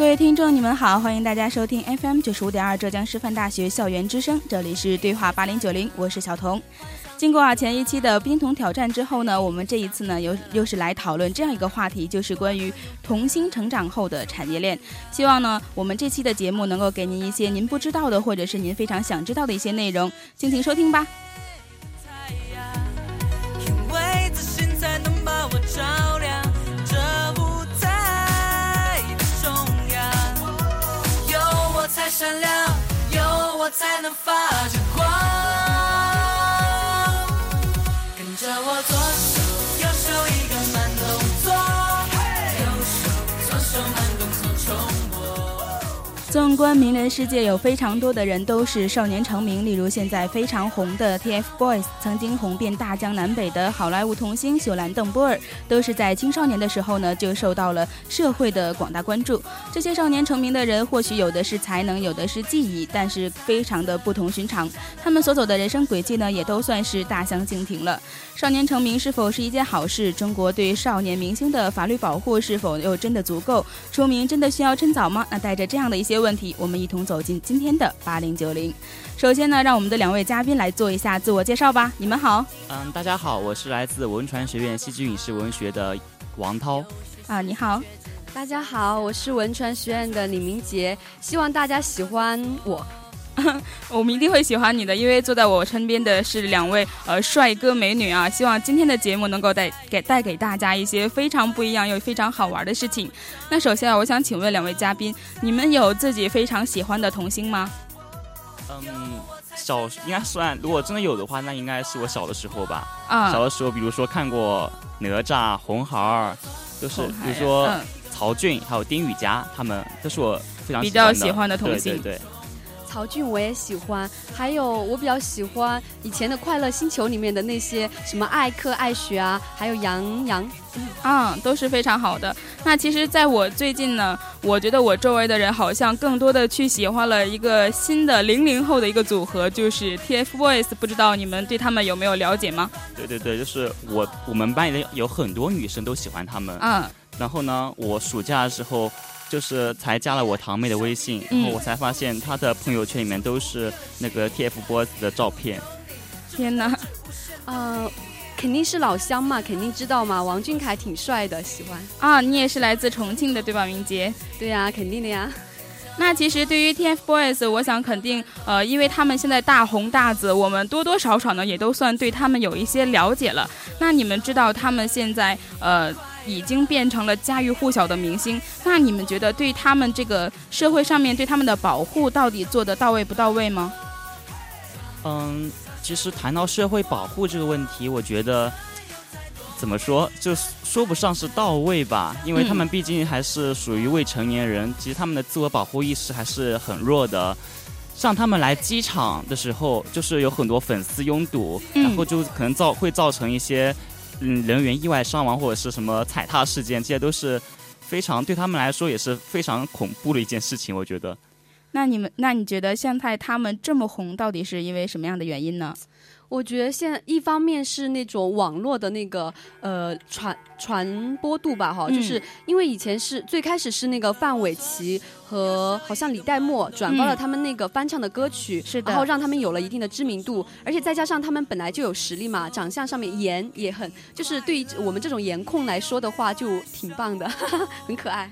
各位听众，你们好，欢迎大家收听 FM 九十五点二浙江师范大学校园之声，这里是对话八零九零，我是小童。经过啊前一期的冰桶挑战之后呢，我们这一次呢又又是来讨论这样一个话题，就是关于童星成长后的产业链。希望呢我们这期的节目能够给您一些您不知道的，或者是您非常想知道的一些内容，敬请收听吧。才能发着光。跟着我左手右手一个慢动作，右手左手慢动作。纵观名人世界，有非常多的人都是少年成名，例如现在非常红的 TFBOYS，曾经红遍大江南北的好莱坞童星秀兰·邓波尔，都是在青少年的时候呢就受到了社会的广大关注。这些少年成名的人，或许有的是才能，有的是技艺，但是非常的不同寻常。他们所走的人生轨迹呢，也都算是大相径庭了。少年成名是否是一件好事？中国对少年明星的法律保护是否又真的足够？出名真的需要趁早吗？那带着这样的一些问题，我们一同走进今天的八零九零。首先呢，让我们的两位嘉宾来做一下自我介绍吧。你们好，嗯，大家好，我是来自文传学院戏剧影视文学的王涛。啊，你好，大家好，我是文传学院的李明杰，希望大家喜欢我。我们一定会喜欢你的，因为坐在我身边的是两位呃帅哥美女啊。希望今天的节目能够带给带给大家一些非常不一样又非常好玩的事情。那首先啊，我想请问两位嘉宾，你们有自己非常喜欢的童星吗？嗯，小应该算，如果真的有的话，那应该是我小的时候吧。啊，小的时候，比如说看过哪吒、红孩儿，就是比如说嗯曹骏还有丁禹佳，他们都是我非常比较喜喜欢的童星对对对，曹骏我也喜欢，还有我比较喜欢以前的《快乐星球》里面的那些什么艾克、艾雪啊，还有杨洋。啊，都是非常好的。那其实，在我最近呢，我觉得我周围的人好像更多的去喜欢了一个新的零零后的一个组合，就是 TFBOYS。不知道你们对他们有没有了解吗？对对对，就是我我们班里的有很多女生都喜欢他们。嗯，然后呢，我暑假的时候就是才加了我堂妹的微信，然后嗯我才发现她的朋友圈里面都是那个 TFBOYS 的照片。天哪！呃，肯定是老乡嘛，肯定知道嘛。王俊凯挺帅的，喜欢。啊，你也是来自重庆的对吧，明杰？对呀、肯定的呀。那其实对于 TFBOYS，我想肯定，呃，因为他们现在大红大紫，我们多多少少呢也都算对他们有一些了解了。那你们知道他们现在呃已经变成了家喻户晓的明星，那你们觉得对他们这个社会上面对他们的保护到底做得到位不到位吗？嗯，其实谈到社会保护这个问题，我觉得怎么说，就说不上是到位吧，因为他们毕竟还是属于未成年人，其实他们的自我保护意识还是很弱的。像他们来机场的时候，就是有很多粉丝拥堵，嗯然后就可能造会造成一些嗯人员意外伤亡或者是什么踩踏事件，这些都是非常对他们来说也是非常恐怖的一件事情，我觉得。那你们，那你觉得现在他们这么红，到底是因为什么样的原因呢？我觉得现在一方面是那种网络的那个呃传传播度吧，哈，嗯。就是因为以前是最开始是那个范玮琪和好像李代沫转发了嗯。他们那个翻唱的歌曲，是的。然后让他们有了一定的知名度，而且再加上他们本来就有实力嘛，长相上面颜也很，就是对于我们这种颜控来说的话，就挺棒的，很可爱。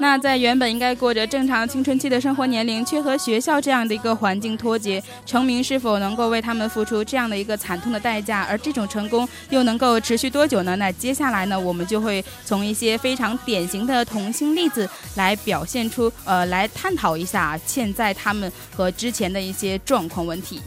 那在原本应该过着正常青春期的生活年龄，却和学校这样的一个环境脱节，成名是否能够为他们付出这样的一个惨痛的代价？而这种成功又能够持续多久呢？那接下来呢，我们就会从一些非常典型的童星例子来表现出，呃，来探讨一下现在他们和之前的一些状况问题。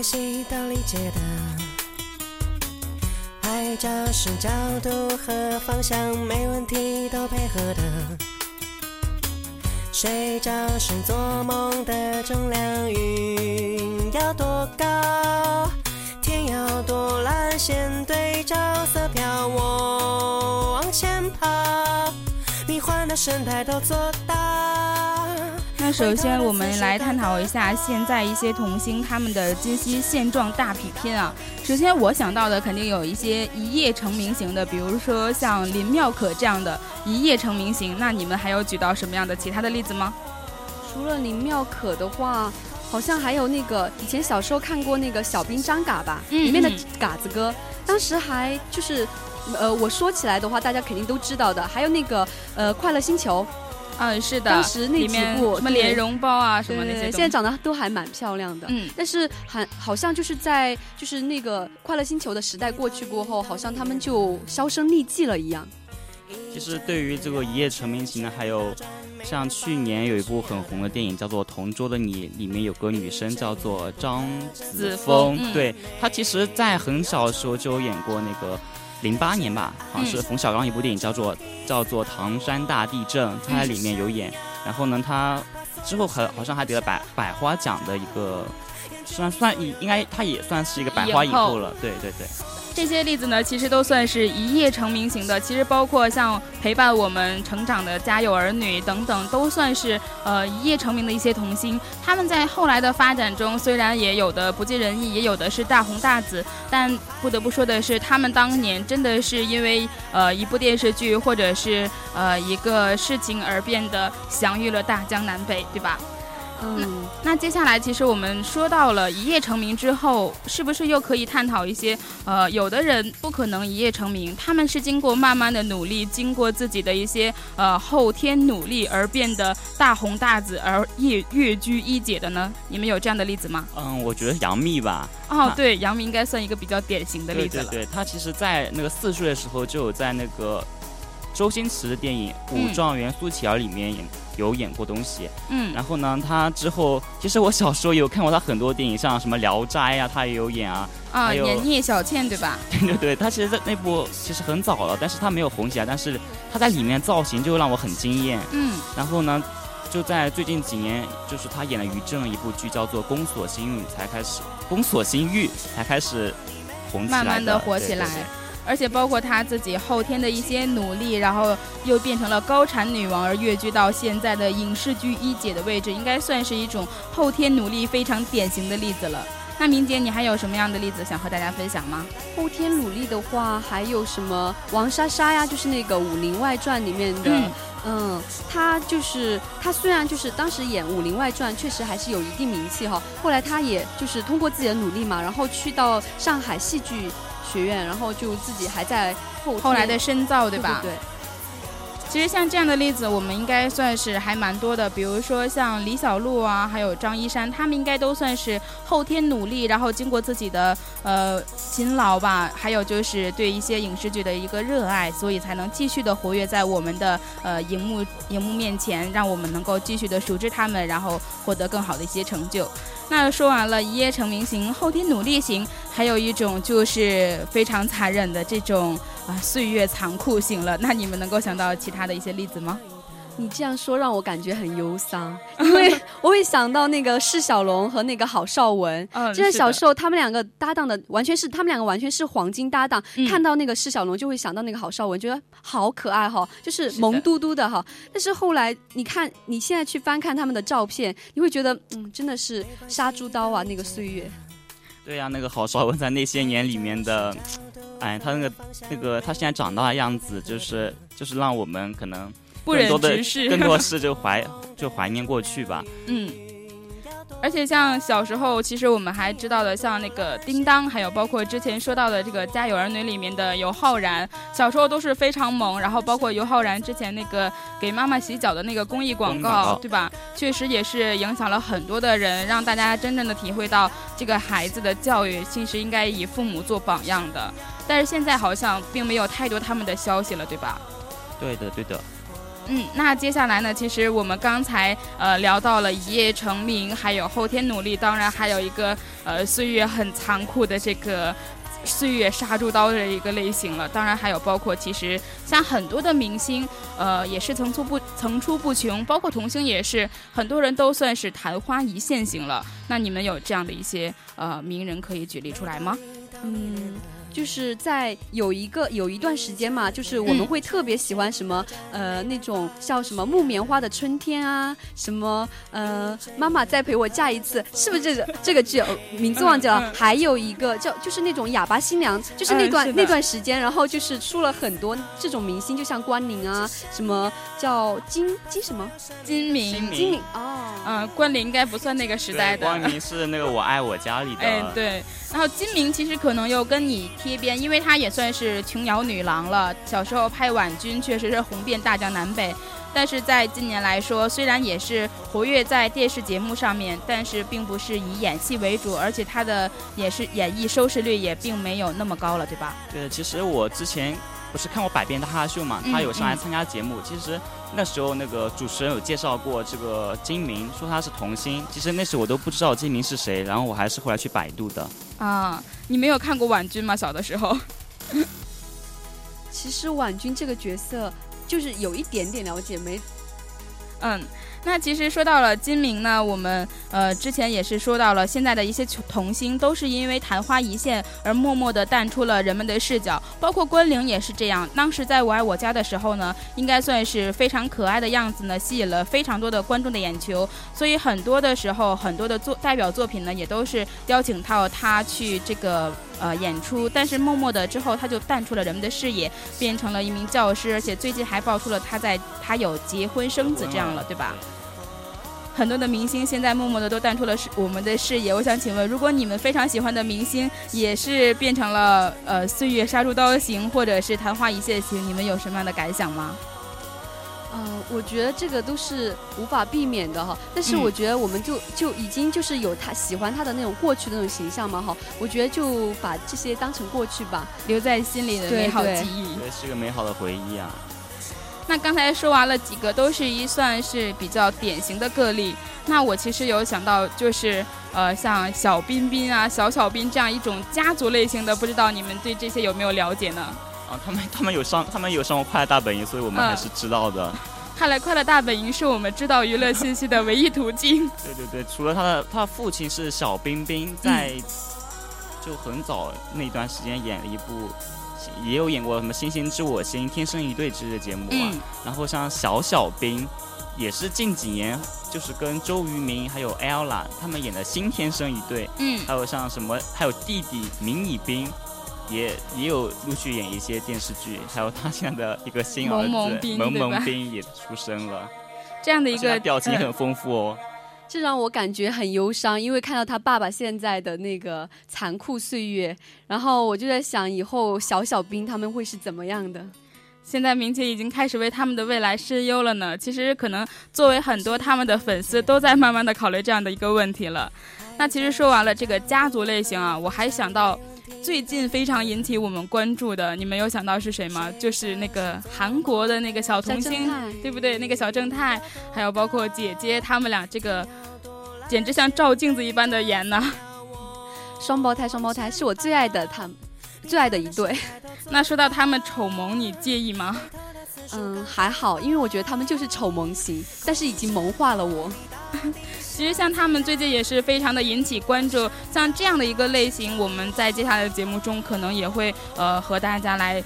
关系都理解的。爱只要是角度和方向没问题，都配合的。睡觉时做梦的重量，云要多高，天要多蓝，先对照色票，我往前跑，迷幻的神态都做到。那首先我们来探讨一下现在一些童星他们的今昔现状大比拼啊。首先我想到的肯定有一些一夜成名型的，比如说像林妙可这样的一夜成名型。那你们还有举到什么样的其他的例子吗？除了林妙可的话，好像还有那个以前小时候看过那个小兵张嘎吧，里面的嘎子哥，当时还就是，呃，我说起来的话，大家肯定都知道的。还有那个呃，快乐星球。嗯，是的，当时那几部什么莲蓉包啊，什么那些，现在长得都还蛮漂亮的。嗯，但是还好像就是在就是那个快乐星球的时代过去过后，好像他们就销声匿迹了一样。其实对于这个一夜成名型的，还有像去年有一部很红的电影叫做《同桌的你》，里面有个女生叫做张子枫，对她其实在很小的时候就有演过那个。零八年吧，好像是冯小刚一部电影，叫做叫做《唐山大地震》，他在里面有演。然后呢，他之后还好像还得了百百花奖的一个，算算应该他也算是一个百花影后了。对对对。这些例子呢，其实都算是一夜成名型的。其实包括像陪伴我们成长的《家有儿女》等等，都算是呃一夜成名的一些童星。他们在后来的发展中，虽然也有的不尽人意，也有的是大红大紫，但不得不说的是，他们当年真的是因为呃一部电视剧或者是呃一个事情而变得享誉了大江南北，对吧？嗯，那接下来其实我们说到了一夜成名之后，是不是又可以探讨一些？呃，有的人不可能一夜成名，他们是经过慢慢的努力，经过自己的一些呃后天努力而变得大红大紫而跃跃居一姐的呢？你们有这样的例子吗？嗯，我觉得杨幂吧。哦，对，杨幂应该算一个比较典型的例子了。对，她其实在那个四岁的时候就有在那个周星驰的电影《武状元苏乞儿》里面演。有演过东西，嗯，然后呢，他之后其实我小时候有看过他很多电影，像什么《聊斋》呀，他也有演啊，啊，演聂小倩对吧？对对对，他其实在那部其实很早了，但是他没有红起来，但是他在里面造型就让我很惊艳，嗯，然后呢，就在最近几年，就是他演了于正一部剧叫做《宫锁心玉》才开始，《宫锁心玉》才开始红起来，慢慢的火起来。而且包括她自己后天的一些努力，然后又变成了高产女王，而跃居到现在的影视剧一姐的位置，应该算是一种后天努力非常典型的例子了。那明姐，你还有什么样的例子想和大家分享吗？后天努力的话，还有什么王莎莎呀？就是那个《武林外传》里面的，嗯，她就是她虽然就是当时演《武林外传》确实还是有一定名气哈，后来她也就是通过自己的努力嘛，然后去到上海戏剧。学院，然后就自己还在后后来的深造，对吧？对。其实像这样的例子，我们应该算是还蛮多的。比如说像李小璐啊，还有张一山，他们应该都算是后天努力，然后经过自己的呃勤劳吧，还有就是对一些影视剧的一个热爱，所以才能继续的活跃在我们的呃荧幕荧幕面前，让我们能够继续的熟知他们，然后获得更好的一些成就。那说完了一夜成名型、后天努力型，还有一种就是非常残忍的这种啊岁月残酷型了。那你们能够想到其他的一些例子吗？你这样说让我感觉很忧伤，因为 我会想到那个释小龙和那个郝邵文。嗯，记得小时候他们两个搭档的完全是，他们两个完全是黄金搭档。看到那个释小龙就会想到那个郝邵文，觉得好可爱哈，就是萌嘟嘟的哈。但是后来你看，你现在去翻看他们的照片，你会觉得嗯，真的是杀猪刀啊，那个岁月。对呀，那个郝邵文在那些年里面的，哎，他那个那个他现在长大的样子，就是就是让我们可能。不忍直视，更多是就怀就怀念过去吧。嗯，而且像小时候，其实我们还知道的，像那个叮当，还有包括之前说到的这个《家有儿女》里面的尤浩然，小时候都是非常萌。然后包括尤浩然之前那个给妈妈洗脚的那个公益广告，对吧？确实也是影响了很多的人，让大家真正的体会到这个孩子的教育其实应该以父母做榜样的。但是现在好像并没有太多他们的消息了，对吧？对的，对的。嗯，那接下来呢？其实我们刚才呃聊到了一夜成名，还有后天努力，当然还有一个呃岁月很残酷的这个岁月杀猪刀的一个类型了。当然还有包括其实像很多的明星，呃也是层出不层出不穷，包括童星也是，很多人都算是昙花一现型了。那你们有这样的一些呃名人可以举例出来吗？嗯。就是在有一个有一段时间嘛，就是我们会特别喜欢什么呃那种叫什么木棉花的春天啊，什么呃妈妈再陪我嫁一次，是不是这个 这个剧名字忘记了？还有一个叫就是那种哑巴新娘，就是那段那段时间，然后就是出了很多这种明星，就像关凌啊，什么叫金金什么？金明。金明哦，嗯，关凌应该不算那个时代的，关凌是那个我爱我家里的，哎对，然后金明其实可能又跟你。贴边，因为她也算是琼瑶女郎了。小时候拍婉君，确实是红遍大江南北。但是在近年来说，虽然也是活跃在电视节目上面，但是并不是以演戏为主，而且她的也是演艺收视率也并没有那么高了，对吧？对，其实我之前不是看过《百变大咖秀》嘛，她有上来参加节目。其实那时候那个主持人有介绍过这个金明，说他是童星。其实那时我都不知道金明是谁，然后我还是后来去百度的。啊，你没有看过婉君吗？小的时候，其实婉君这个角色就是有一点点了解，没，嗯。那其实说到了金明呢，我们呃之前也是说到了，现在的一些童星都是因为昙花一现而默默的淡出了人们的视角，包括关凌也是这样。当时在我爱我家的时候呢，应该算是非常可爱的样子呢，吸引了非常多的观众的眼球，所以很多的时候，很多的作代表作品呢，也都是邀请到他去这个。呃，演出，但是默默的之后，他就淡出了人们的视野，变成了一名教师，而且最近还爆出了他在他有结婚生子这样了，对吧？很多的明星现在默默的都淡出了视我们的视野。我想请问，如果你们非常喜欢的明星也是变成了呃岁月杀猪刀型，或者是昙花一现型，你们有什么样的感想吗？嗯，我觉得这个都是无法避免的哈。但是我觉得我们就就已经就是有他喜欢他的那种过去的那种形象嘛哈。我觉得就把这些当成过去吧，留在心里的美好记忆。对，是个美好的回忆啊。那刚才说完了几个，都是一算是比较典型的个例。那我其实有想到，就是呃，像小彬彬啊、小小彬这样一种家族类型的，不知道你们对这些有没有了解呢？啊，他们他们有上他们有上过《快乐大本营》，所以我们还是知道的。看来《快乐大本营》是我们知道娱乐信息的唯一途径。对对对，除了他的他父亲是小冰冰，在就很早那段时间演了一部，也有演过什么《星星知我心》《天生一对》之类的节目啊。然后像小小冰，也是近几年就是跟周渝民还有 ella 他们演的新天生一对。嗯。还有像什么，还有弟弟明以彬。也也有陆续演一些电视剧，还有他现在的一个新儿子萌萌兵也出生了，这样的一个表情很丰富哦。这让我感觉很忧伤，因为看到他爸爸现在的那个残酷岁月，然后我就在想，以后小小兵他们会是怎么样的？现在明姐已经开始为他们的未来担忧了呢。其实可能作为很多他们的粉丝，都在慢慢的考虑这样的一个问题了。那其实说完了这个家族类型啊，我还想到。最近非常引起我们关注的，你们有想到是谁吗？就是那个韩国的那个小童星，对不对？那个小正太，还有包括姐姐，他们俩这个简直像照镜子一般的颜呢。双胞胎，双胞胎是我最爱的，他最爱的一对。那说到他们丑萌，你介意吗？嗯，还好，因为我觉得他们就是丑萌型，但是已经萌化了我。其实像他们最近也是非常的引起关注，像这样的一个类型，我们在接下来的节目中可能也会呃和大家来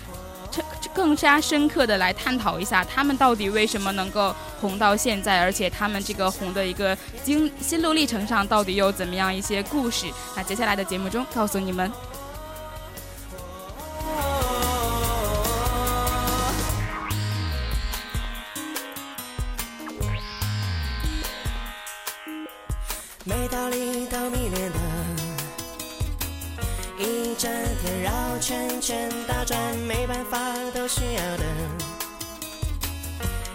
更加深刻的来探讨一下，他们到底为什么能够红到现在，而且他们这个红的一个经心路历程上到底有怎么样一些故事。那接下来的节目中告诉你们。圈圈打转，没办法都需要等，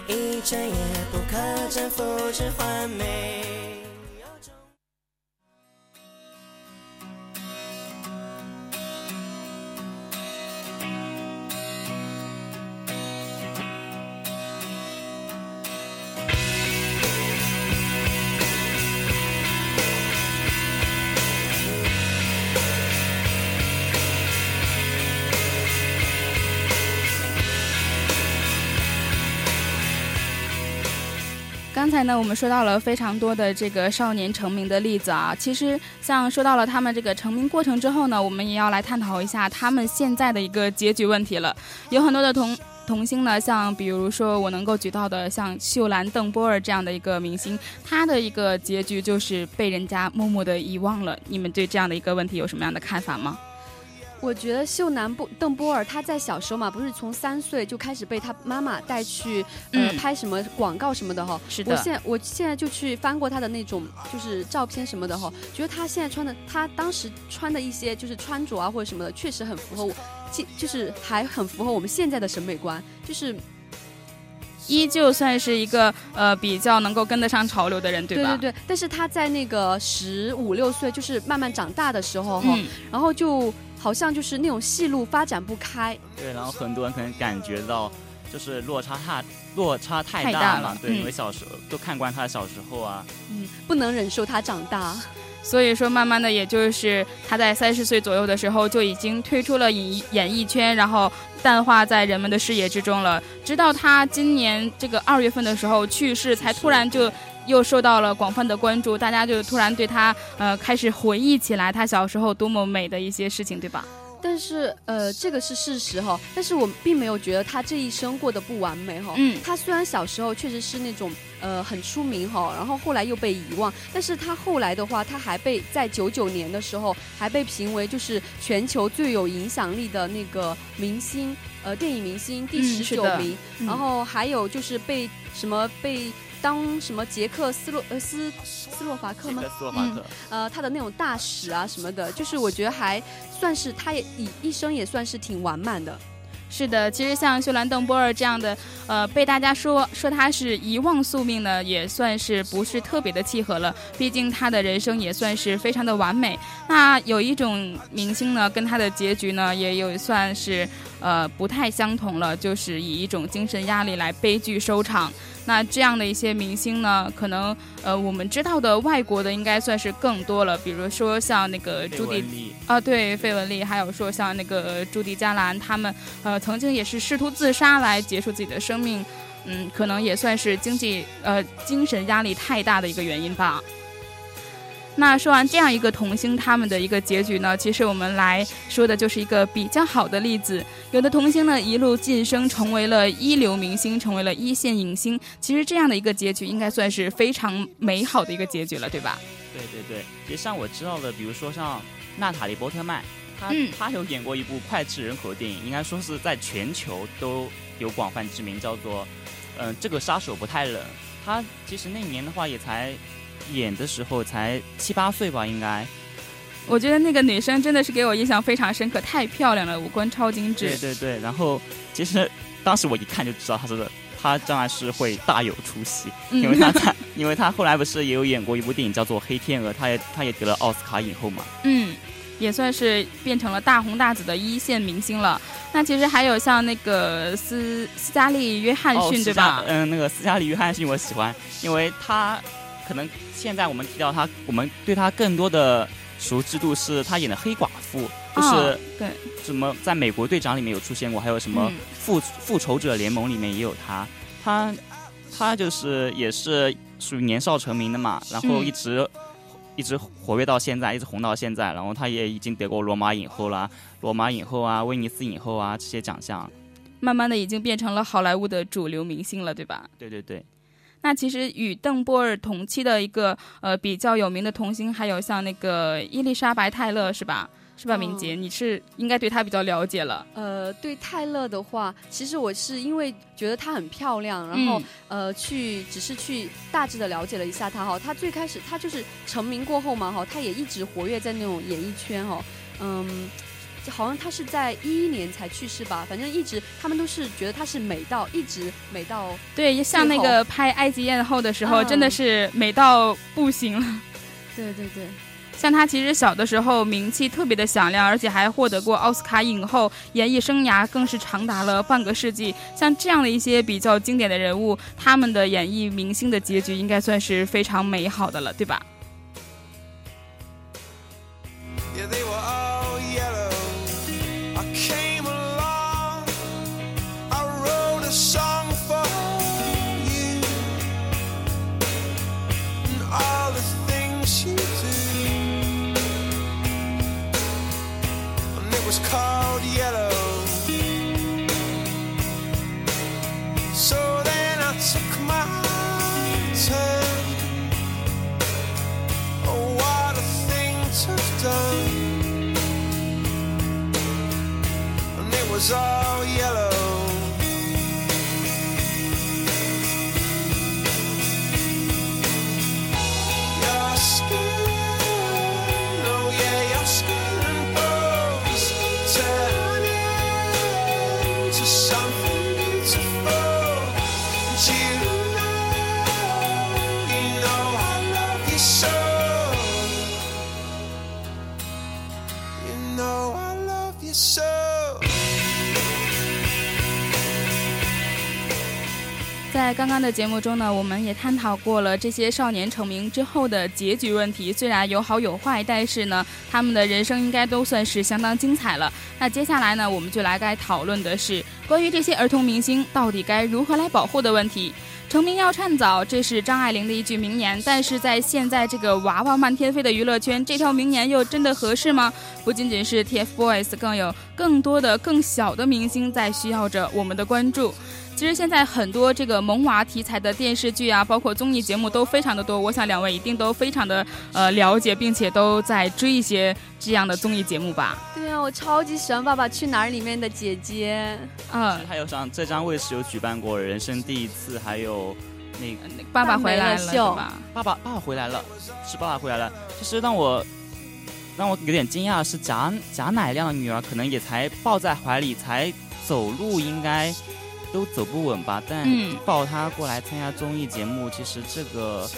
一整夜不可征服之完美。才呢，我们说到了非常多的这个少年成名的例子啊。其实，像说到了他们这个成名过程之后呢，我们也要来探讨一下他们现在的一个结局问题了。有很多的同童星呢，像比如说我能够举到的，像秀兰、邓波儿这样的一个明星，他的一个结局就是被人家默默的遗忘了。你们对这样的一个问题有什么样的看法吗？我觉得秀男不邓波尔他在小时候嘛，不是从三岁就开始被他妈妈带去呃拍什么广告什么的哈。是的。我现在我现在就去翻过他的那种就是照片什么的哈，觉得他现在穿的他当时穿的一些就是穿着啊或者什么的，确实很符合我，就是还很符合我们现在的审美观，就是依旧算是一个呃比较能够跟得上潮流的人，对吧？对对对。但是他在那个十五六岁就是慢慢长大的时候哈，然后就。好像就是那种戏路发展不开，对，然后很多人可能感觉到就是落差太落差太大了，对，因为小时候都看惯他的小时候啊，嗯，不能忍受他长大，所以说慢慢的，也就是他在三十岁左右的时候就已经退出了演演艺圈，然后淡化在人们的视野之中了，直到他今年这个二月份的时候去世，才突然就。又受到了广泛的关注，大家就突然对他呃开始回忆起来他小时候多么美的一些事情，对吧？但是呃这个是事实哈，但是我并没有觉得他这一生过得不完美哈。嗯。他虽然小时候确实是那种呃很出名哈，然后后来又被遗忘，但是他后来的话，他还被在九九年的时候还被评为就是全球最有影响力的那个明星呃电影明星第十九名，然后还有就是被什么被。当什么捷克斯洛呃斯斯洛伐克吗？斯洛伐克。呃，他的那种大使啊什么的，就是我觉得还算是他也一一生也算是挺完满的。是的，其实像秀兰邓波尔这样的，呃，被大家说说他是遗忘宿命呢，也算是不是特别的契合了。毕竟他的人生也算是非常的完美。那有一种明星呢，跟他的结局呢，也有算是呃不太相同了，就是以一种精神压力来悲剧收场。那这样的一些明星呢，可能呃我们知道的外国的应该算是更多了，比如说像那个朱迪啊，对，费雯丽，还有说像那个朱迪加兰，他们呃曾经也是试图自杀来结束自己的生命，嗯，可能也算是经济呃精神压力太大的一个原因吧。那说完这样一个童星他们的一个结局呢，其实我们来说的就是一个比较好的例子。有的童星呢一路晋升成为了一流明星，成为了一线影星。其实这样的一个结局应该算是非常美好的一个结局了，对吧？对对对，其实像我知道的，比如说像娜塔莉波特曼，她她有演过一部脍炙人口的电影，应该说是在全球都有广泛知名，叫做嗯这个杀手不太冷。她其实那年的话也才。演的时候才七八岁吧，应该。我觉得那个女生真的是给我印象非常深刻，太漂亮了，五官超精致。对对对，然后其实当时我一看就知道她是她将来是会大有出息，因为她 在，因为她后来不是也有演过一部电影叫做《黑天鹅》，她也她也得了奥斯卡影后嘛。嗯，也算是变成了大红大紫的一线明星了。那其实还有像那个斯斯嘉丽约翰逊，对吧？嗯，那个斯嘉丽约翰逊我喜欢，因为她。可能现在我们提到他，我们对他更多的熟知度是他演的黑寡妇，就是对什么在美国队长里面有出现过，还有什么复复仇者联盟里面也有他，他他就是也是属于年少成名的嘛，然后一直一直活跃到现在，一直红到现在，然后他也已经得过罗马影后啦，罗马影后啊，威尼斯影后啊这些奖项，慢慢的已经变成了好莱坞的主流明星了，对吧？对对对。那其实与邓波尔同期的一个呃比较有名的童星，还有像那个伊丽莎白泰勒，是吧？是吧？明杰，你是应该对她比较了解了。呃，对泰勒的话，其实我是因为觉得她很漂亮，然后呃去只是去大致的了解了一下她哈。她最开始她就是成名过后嘛哈，她也一直活跃在那种演艺圈哈，嗯。好像他是在一一年才去世吧，反正一直他们都是觉得他是美到一直美到对，像那个拍《埃及艳后》的时候，真的是美到不行了。对对对，像他其实小的时候名气特别的响亮，而且还获得过奥斯卡影后，演艺生涯更是长达了半个世纪。像这样的一些比较经典的人物，他们的演艺明星的结局应该算是非常美好的了，对吧？the. 在刚刚的节目中呢，我们也探讨过了这些少年成名之后的结局问题。虽然有好有坏，但是呢，他们的人生应该都算是相当精彩了。那接下来呢，我们就来该讨论的是关于这些儿童明星到底该如何来保护的问题。成名要趁早，这是张爱玲的一句名言。但是在现在这个娃娃漫天飞的娱乐圈，这条名言又真的合适吗？不仅仅是 TFBOYS，更有更多的更小的明星在需要着我们的关注。其实现在很多这个萌娃题材的电视剧啊，包括综艺节目都非常的多。我想两位一定都非常的呃了解，并且都在追一些这样的综艺节目吧？对啊，我超级喜欢《爸爸去哪儿》里面的姐姐。嗯，还有像浙江卫视有举办过《人生第一次》，还有那个爸爸回来了是吧？爸爸爸爸回来了，是爸爸回来了。其实让我让我有点惊讶的是贾贾乃亮的女儿可能也才抱在怀里，才走路应该。都走不稳吧，但抱他过来参加综艺节目，其实这个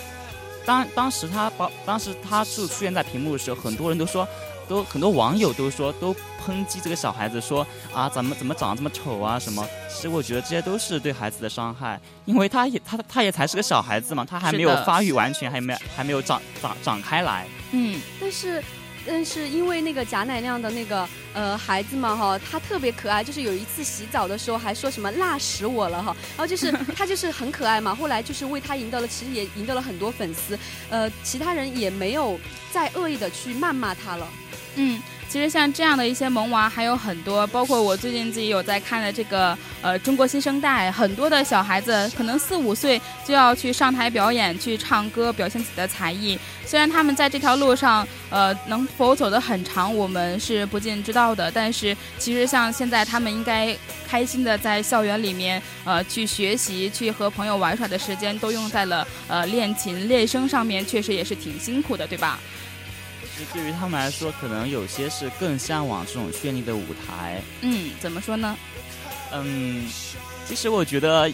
当当时他抱，当时他就出现在屏幕的时候，很多人都说，都很多网友都说，都抨击这个小孩子，说啊，怎么怎么长得这么丑啊什么？其实我觉得这些都是对孩子的伤害，因为他也他他也才是个小孩子嘛，他还没有发育完全，还没还没有长长长开来。嗯，但是。但是因为那个贾乃亮的那个呃孩子嘛哈，他特别可爱，就是有一次洗澡的时候还说什么辣死我了哈，然后就是他就是很可爱嘛，后来就是为他赢得了，其实也赢得了很多粉丝，呃，其他人也没有再恶意的去谩骂他了，嗯。其实像这样的一些萌娃还有很多，包括我最近自己有在看的这个呃中国新生代，很多的小孩子可能四五岁就要去上台表演、去唱歌、表现自己的才艺。虽然他们在这条路上呃能否走得很长，我们是不尽知道的。但是其实像现在他们应该开心的在校园里面呃去学习、去和朋友玩耍的时间都用在了呃练琴、练声上面，确实也是挺辛苦的，对吧？对于他们来说，可能有些是更向往这种绚丽的舞台。嗯，怎么说呢？嗯，其实我觉得，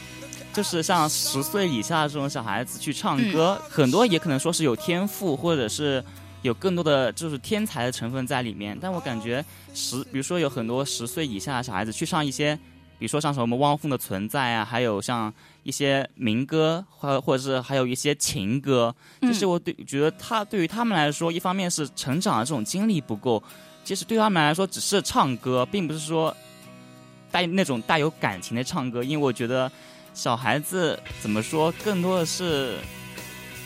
就是像十岁以下这种小孩子去唱歌，很多也可能说是有天赋，或者是有更多的就是天才的成分在里面。但我感觉十，比如说有很多十岁以下的小孩子去唱一些。比如说像什么汪峰的存在啊，还有像一些民歌，或或者是还有一些情歌，就是我对觉得他对于他们来说，一方面是成长的这种经历不够，其实对他们来说只是唱歌，并不是说带那种带有感情的唱歌，因为我觉得小孩子怎么说，更多的是。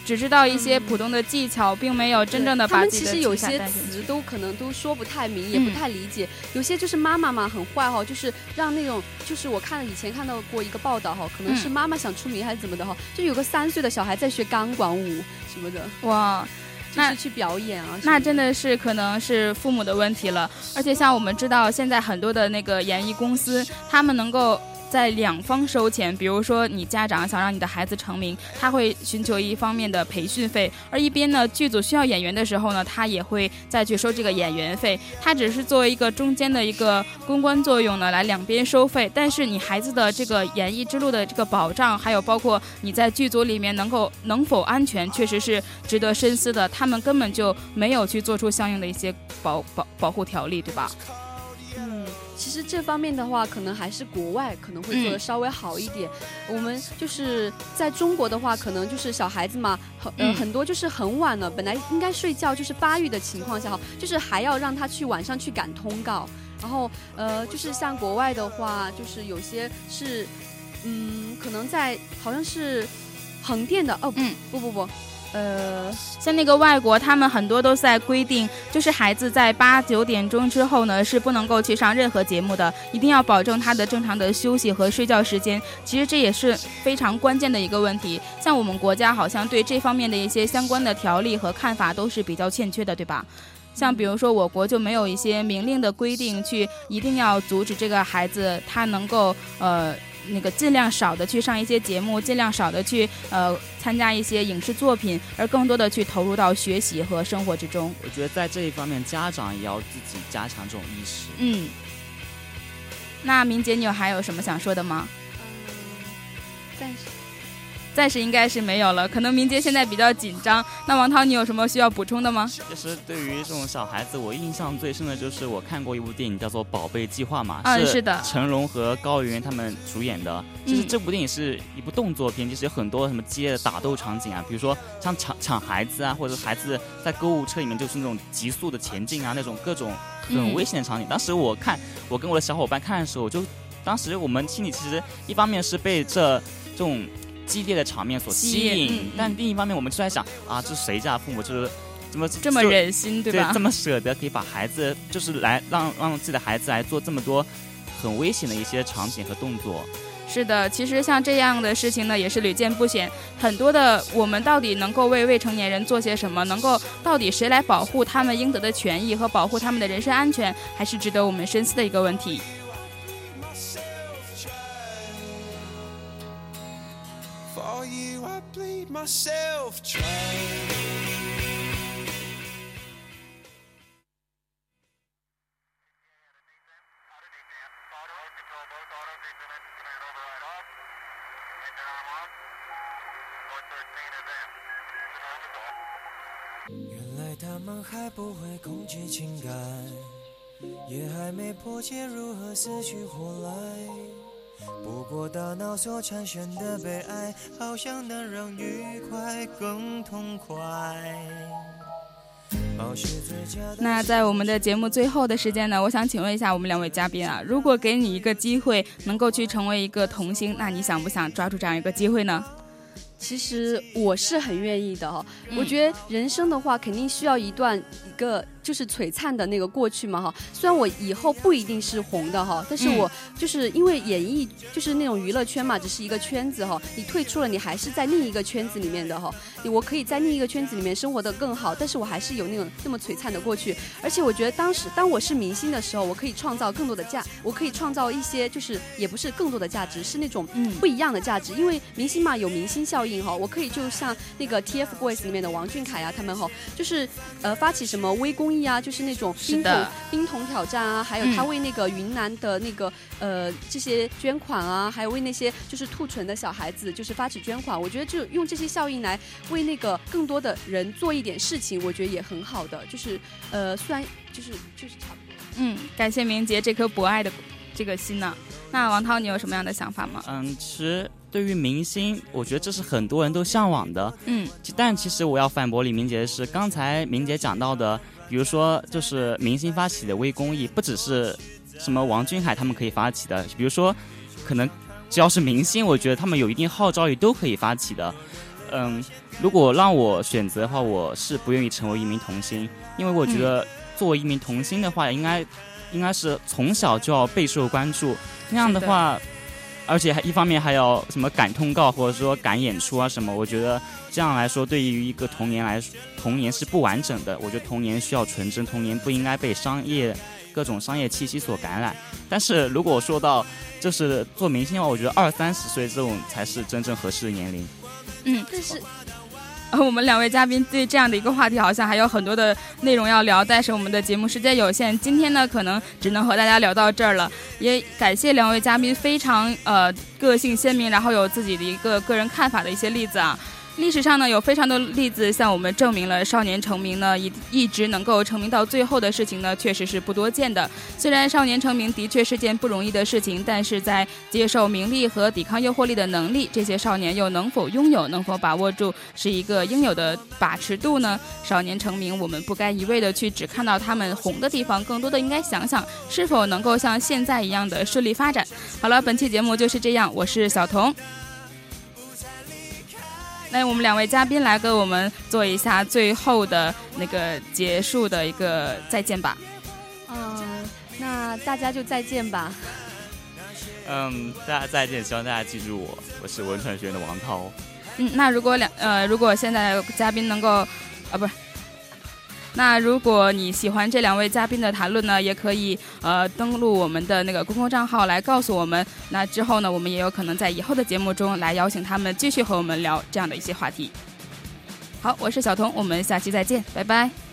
只知道一些普通的技巧，并没有真正的把他们其实有些词都可能都说不太明，也不太理解。有些就是妈妈嘛，很坏哈，就是让那种就是我看以前看到过一个报道哈，可能是妈妈想出名还是怎么的哈，就有个三岁的小孩在学钢管舞什么的。哇，那去表演啊，那真的是可能是父母的问题了。而且像我们知道，现在很多的那个演艺公司，他们能够。在两方收钱，比如说你家长想让你的孩子成名，他会寻求一方面的培训费，而一边呢剧组需要演员的时候呢，他也会再去收这个演员费，他只是作为一个中间的一个公关作用呢，来两边收费。但是你孩子的这个演艺之路的这个保障，还有包括你在剧组里面能够能否安全，确实是值得深思的。他们根本就没有去做出相应的一些保保保护条例，对吧？嗯其实这方面的话，可能还是国外可能会做的稍微好一点。我们就是在中国的话，可能就是小孩子嘛，很很多就是很晚了，本来应该睡觉，就是发育的情况下哈，就是还要让他去晚上去赶通告。然后呃，就是像国外的话，就是有些是，嗯，可能在好像是横店的哦，嗯，不不不。呃，像那个外国，他们很多都在规定，就是孩子在八九点钟之后呢，是不能够去上任何节目的，一定要保证他的正常的休息和睡觉时间。其实这也是非常关键的一个问题。像我们国家好像对这方面的一些相关的条例和看法都是比较欠缺的，对吧？像比如说，我国就没有一些明令的规定，去一定要阻止这个孩子他能够呃那个尽量少的去上一些节目，尽量少的去呃参加一些影视作品，而更多的去投入到学习和生活之中。我觉得在这一方面，家长也要自己加强这种意识。嗯。那明姐，你有还有什么想说的吗？嗯，暂时。暂时应该是没有了，可能明杰现在比较紧张。那王涛，你有什么需要补充的吗？其实对于这种小孩子，我印象最深的就是我看过一部电影，叫做《宝贝计划》嘛，是的，成龙和高圆圆他们主演的。其实这部电影是一部动作片，就是有很多什么激烈的打斗场景啊，比如说像抢抢孩子啊，或者孩子在购物车里面就是那种急速的前进啊，那种各种很危险的场景。当时我看，我跟我的小伙伴看的时候，就当时我们心里其实一方面是被这这种。激烈的场面所吸引，但另一方面，我们就在想啊，这谁家父母就是怎么这么忍心，对吧？这么舍得可以把孩子，就是来让让自己的孩子来做这么多很危险的一些场景和动作。是的，其实像这样的事情呢，也是屡见不鲜。很多的我们到底能够为未成年人做些什么？能够到底谁来保护他们应得的权益和保护他们的人身安全，还是值得我们深思的一个问题。原来他们还不会攻击情感，也还没破解如何死去活来。不过大脑所产生的悲哀，好像能让愉快更痛快。那在我们的节目最后的时间呢，我想请问一下我们两位嘉宾啊，如果给你一个机会，能够去成为一个童星，那你想不想抓住这样一个机会呢？其实我是很愿意的哈，我觉得人生的话，肯定需要一段一个。就是璀璨的那个过去嘛哈，虽然我以后不一定是红的哈，但是我就是因为演艺就是那种娱乐圈嘛，只是一个圈子哈，你退出了，你还是在另一个圈子里面的哈，我可以在另一个圈子里面生活的更好，但是我还是有那种那么璀璨的过去，而且我觉得当时当我是明星的时候，我可以创造更多的价，我可以创造一些就是也不是更多的价值，是那种不一样的价值，因为明星嘛有明星效应哈，我可以就像那个 TFBOYS 里面的王俊凯呀他们哈，就是呃发起什么微公。啊，就是那种冰桶冰桶挑战啊，还有他为那个云南的那个呃这些捐款啊，还有为那些就是兔唇的小孩子就是发起捐款，我觉得就用这些效应来为那个更多的人做一点事情，我觉得也很好的。就是呃，虽然就是就是差不多。嗯，感谢明杰这颗博爱的这个心呢。那王涛，你有什么样的想法吗？嗯，其实对于明星，我觉得这是很多人都向往的。嗯，但其实我要反驳李明杰的是，刚才明杰讲到的。比如说，就是明星发起的微公益，不只是什么王俊凯他们可以发起的。比如说，可能只要是明星，我觉得他们有一定号召力都可以发起的。嗯，如果让我选择的话，我是不愿意成为一名童星，因为我觉得作为一名童星的话，应该应该是从小就要备受关注。那样的话，而且还一方面还要什么赶通告或者说赶演出啊什么，我觉得。这样来说，对于一个童年来说，童年是不完整的。我觉得童年需要纯真，童年不应该被商业各种商业气息所感染。但是如果说到就是做明星的话，我觉得二三十岁这种才是真正合适的年龄。嗯，但是 我们两位嘉宾对这样的一个话题好像还有很多的内容要聊，但是我们的节目时间有限，今天呢可能只能和大家聊到这儿了。也感谢两位嘉宾非常呃个性鲜明，然后有自己的一个个人看法的一些例子啊。历史上呢，有非常多例子向我们证明了少年成名呢，一一直能够成名到最后的事情呢，确实是不多见的。虽然少年成名的确是件不容易的事情，但是在接受名利和抵抗诱惑力的能力，这些少年又能否拥有，能否把握住，是一个应有的把持度呢？少年成名，我们不该一味的去只看到他们红的地方，更多的应该想想是否能够像现在一样的顺利发展。好了，本期节目就是这样，我是小童。那我们两位嘉宾来给我们做一下最后的那个结束的一个再见吧。嗯，那大家就再见吧。嗯，大家再见，希望大家记住我，我是文传学院的王涛。嗯，那如果两呃，如果现在嘉宾能够，啊，不是。那如果你喜欢这两位嘉宾的谈论呢，也可以呃登录我们的那个公共账号来告诉我们。那之后呢，我们也有可能在以后的节目中来邀请他们继续和我们聊这样的一些话题。好，我是小彤，我们下期再见，拜拜。